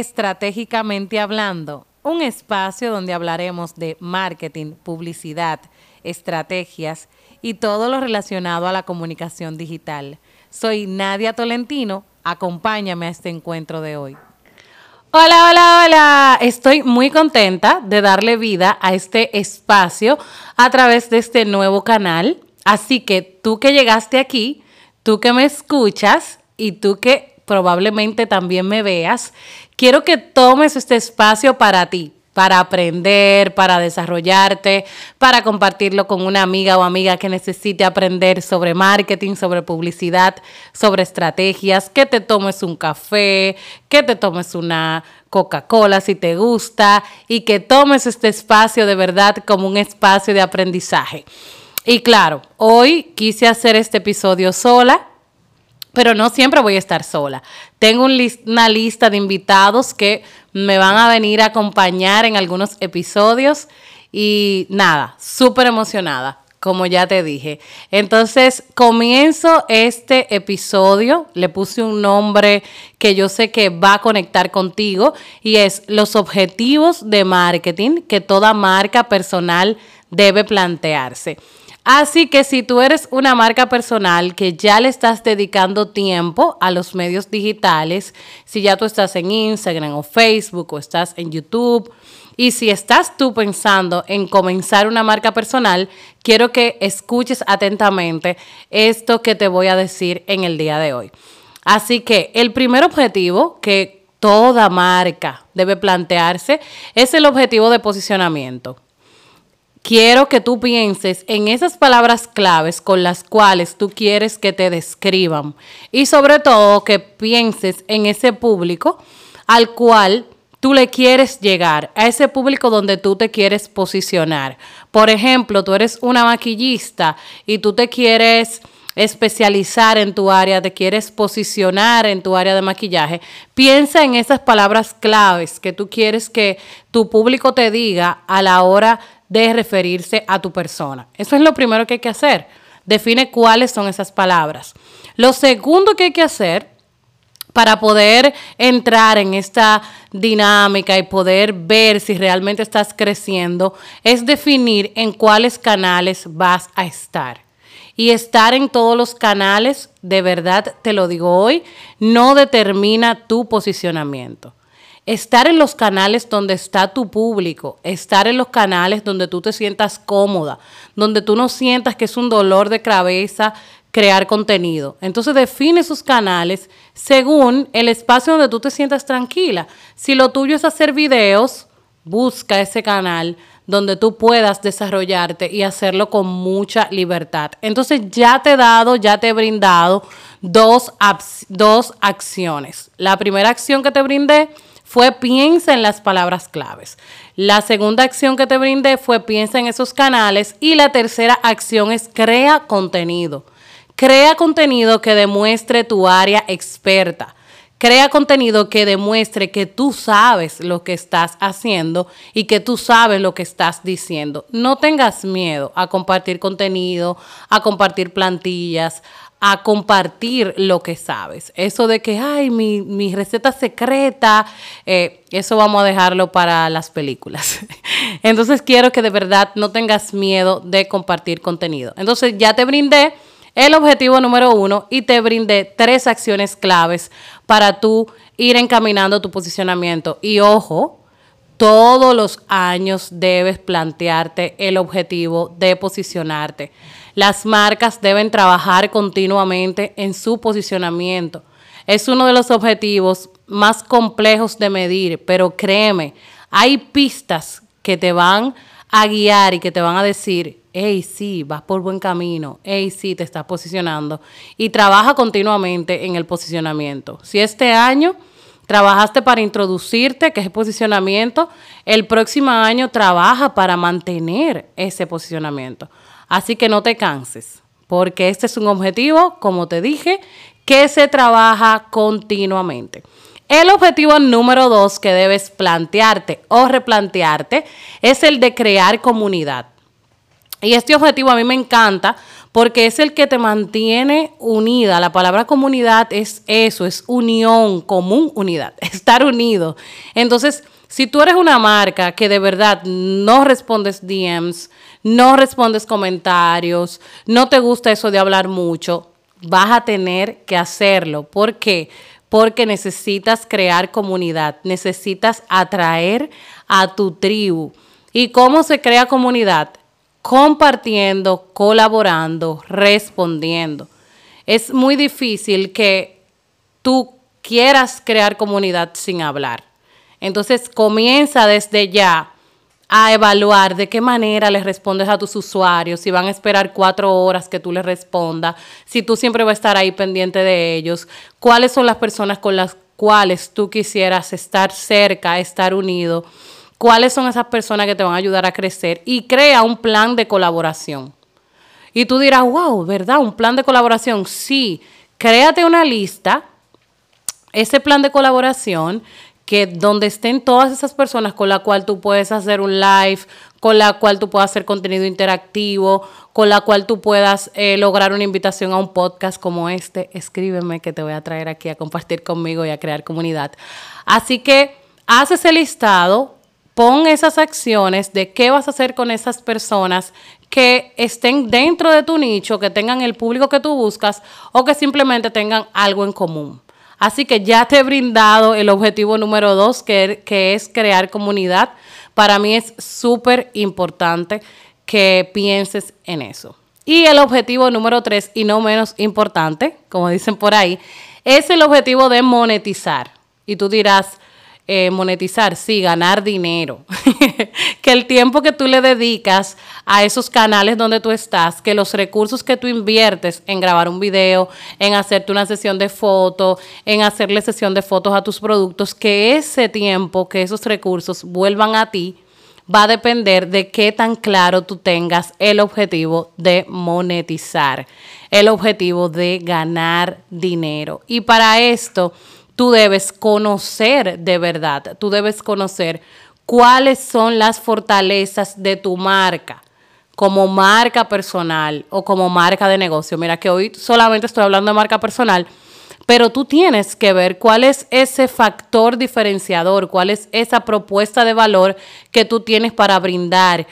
Estratégicamente Hablando, un espacio donde hablaremos de marketing, publicidad, estrategias y todo lo relacionado a la comunicación digital. Soy Nadia Tolentino, acompáñame a este encuentro de hoy. Hola, hola, hola. Estoy muy contenta de darle vida a este espacio a través de este nuevo canal. Así que tú que llegaste aquí, tú que me escuchas y tú que probablemente también me veas, quiero que tomes este espacio para ti, para aprender, para desarrollarte, para compartirlo con una amiga o amiga que necesite aprender sobre marketing, sobre publicidad, sobre estrategias, que te tomes un café, que te tomes una Coca-Cola si te gusta y que tomes este espacio de verdad como un espacio de aprendizaje. Y claro, hoy quise hacer este episodio sola pero no siempre voy a estar sola. Tengo una lista de invitados que me van a venir a acompañar en algunos episodios y nada, súper emocionada, como ya te dije. Entonces, comienzo este episodio, le puse un nombre que yo sé que va a conectar contigo y es los objetivos de marketing que toda marca personal debe plantearse. Así que si tú eres una marca personal que ya le estás dedicando tiempo a los medios digitales, si ya tú estás en Instagram o Facebook o estás en YouTube, y si estás tú pensando en comenzar una marca personal, quiero que escuches atentamente esto que te voy a decir en el día de hoy. Así que el primer objetivo que toda marca debe plantearse es el objetivo de posicionamiento quiero que tú pienses en esas palabras claves con las cuales tú quieres que te describan y sobre todo que pienses en ese público al cual tú le quieres llegar, a ese público donde tú te quieres posicionar. Por ejemplo, tú eres una maquillista y tú te quieres especializar en tu área, te quieres posicionar en tu área de maquillaje, piensa en esas palabras claves que tú quieres que tu público te diga a la hora de referirse a tu persona. Eso es lo primero que hay que hacer. Define cuáles son esas palabras. Lo segundo que hay que hacer para poder entrar en esta dinámica y poder ver si realmente estás creciendo es definir en cuáles canales vas a estar. Y estar en todos los canales, de verdad te lo digo hoy, no determina tu posicionamiento estar en los canales donde está tu público, estar en los canales donde tú te sientas cómoda, donde tú no sientas que es un dolor de cabeza crear contenido. Entonces define esos canales según el espacio donde tú te sientas tranquila. Si lo tuyo es hacer videos, busca ese canal donde tú puedas desarrollarte y hacerlo con mucha libertad. Entonces ya te he dado, ya te he brindado dos, dos acciones. La primera acción que te brindé fue piensa en las palabras claves. La segunda acción que te brindé fue piensa en esos canales y la tercera acción es crea contenido. Crea contenido que demuestre tu área experta. Crea contenido que demuestre que tú sabes lo que estás haciendo y que tú sabes lo que estás diciendo. No tengas miedo a compartir contenido, a compartir plantillas, a compartir lo que sabes. Eso de que, ay, mi, receta secreta, eh, eso vamos a dejarlo para las películas. Entonces quiero que de verdad no tengas miedo de compartir contenido. Entonces ya te brindé el objetivo número uno y te brindé tres acciones claves para tú ir encaminando tu posicionamiento. Y ojo, todos los años debes plantearte el objetivo de posicionarte. Las marcas deben trabajar continuamente en su posicionamiento. Es uno de los objetivos más complejos de medir, pero créeme, hay pistas que te van a guiar y que te van a decir, hey, sí, vas por buen camino, hey, sí, te estás posicionando. Y trabaja continuamente en el posicionamiento. Si este año trabajaste para introducirte, que es posicionamiento, el próximo año trabaja para mantener ese posicionamiento. Así que no te canses, porque este es un objetivo, como te dije, que se trabaja continuamente. El objetivo número dos que debes plantearte o replantearte es el de crear comunidad. Y este objetivo a mí me encanta porque es el que te mantiene unida. La palabra comunidad es eso, es unión, común, unidad, estar unido. Entonces, si tú eres una marca que de verdad no respondes DMs, no respondes comentarios, no te gusta eso de hablar mucho, vas a tener que hacerlo. ¿Por qué? Porque necesitas crear comunidad, necesitas atraer a tu tribu. ¿Y cómo se crea comunidad? Compartiendo, colaborando, respondiendo. Es muy difícil que tú quieras crear comunidad sin hablar. Entonces comienza desde ya a evaluar de qué manera les respondes a tus usuarios, si van a esperar cuatro horas que tú les respondas, si tú siempre vas a estar ahí pendiente de ellos, cuáles son las personas con las cuales tú quisieras estar cerca, estar unido, cuáles son esas personas que te van a ayudar a crecer y crea un plan de colaboración. Y tú dirás, wow, ¿verdad? Un plan de colaboración. Sí, créate una lista, ese plan de colaboración que donde estén todas esas personas con la cual tú puedes hacer un live, con la cual tú puedas hacer contenido interactivo, con la cual tú puedas eh, lograr una invitación a un podcast como este, escríbeme que te voy a traer aquí a compartir conmigo y a crear comunidad. Así que haz ese listado, pon esas acciones de qué vas a hacer con esas personas que estén dentro de tu nicho, que tengan el público que tú buscas o que simplemente tengan algo en común. Así que ya te he brindado el objetivo número dos, que, es crear comunidad. Para mí es súper importante que pienses en eso. Y el objetivo número tres, y no menos importante, como dicen por ahí, es el objetivo de monetizar. Y tú dirás, eh, monetizar, sí, ganar dinero. que el tiempo que tú le dedicas a esos canales donde tú estás, que los recursos que tú inviertes en grabar un video, en hacerte una sesión de fotos, en hacerle sesión de fotos a tus productos, que ese tiempo, que esos recursos vuelvan a ti, va a depender de qué tan claro tú tengas el objetivo de monetizar, el objetivo de ganar dinero. Y para esto tú debes conocer de verdad, tú debes conocer cuáles son las fortalezas de tu marca como marca personal o como marca de negocio. Mira que hoy solamente estoy hablando de marca personal, pero tú tienes que ver cuál es ese factor diferenciador, cuál es esa propuesta de valor que tú tienes para brindar,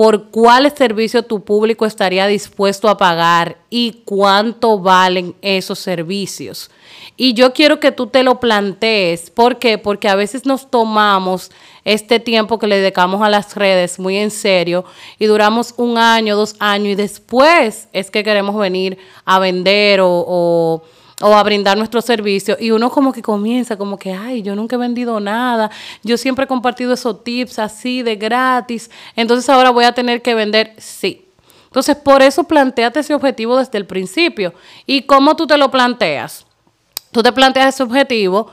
por cuál servicio tu público estaría dispuesto a pagar y cuánto valen esos servicios. Y yo quiero que tú te lo plantees. ¿Por qué? Porque a veces nos tomamos este tiempo que le dedicamos a las redes muy en serio y duramos un año, dos años y después es que queremos venir a vender o, a brindar nuestro servicio y uno como que comienza como que, ay, yo nunca he vendido nada, yo siempre he compartido esos tips así de gratis, entonces ahora voy a tener que vender, sí. Entonces, por eso planteate ese objetivo desde el principio. ¿Y cómo tú te lo planteas? Tú te planteas ese objetivo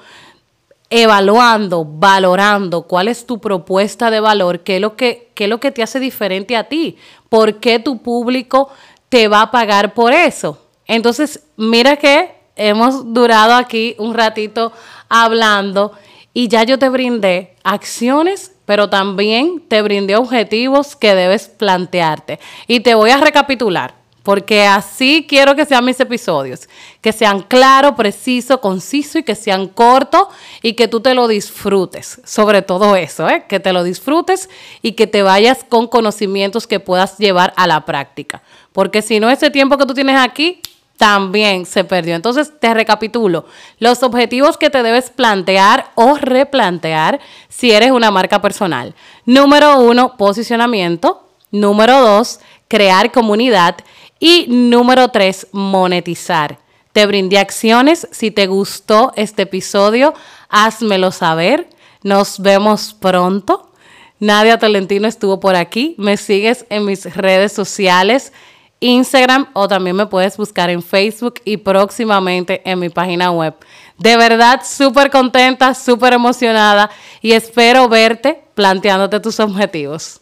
evaluando, valorando cuál es tu propuesta de valor, qué es lo que, qué es lo que te hace diferente a ti, por qué tu público te va a pagar por eso. Entonces, mira que hemos durado aquí un ratito hablando y ya yo te brindé acciones, pero también te brindé objetivos que debes plantearte. Y te voy a recapitular porque así quiero que sean mis episodios, que sean claros, precisos, concisos y que sean cortos y que tú te lo disfrutes, sobre todo eso, ¿eh? que te lo disfrutes y que te vayas con conocimientos que puedas llevar a la práctica, porque si no, ese tiempo que tú tienes aquí también se perdió. Entonces, te recapitulo, los objetivos que te debes plantear o replantear si eres una marca personal. Número uno, posicionamiento. Número dos, crear comunidad. Y número tres, monetizar. Te brindé acciones. Si te gustó este episodio, házmelo saber. Nos vemos pronto. Nadia Tolentino estuvo por aquí. Me sigues en mis redes sociales, Instagram o también me puedes buscar en Facebook y próximamente en mi página web. De verdad, súper contenta, súper emocionada y espero verte planteándote tus objetivos.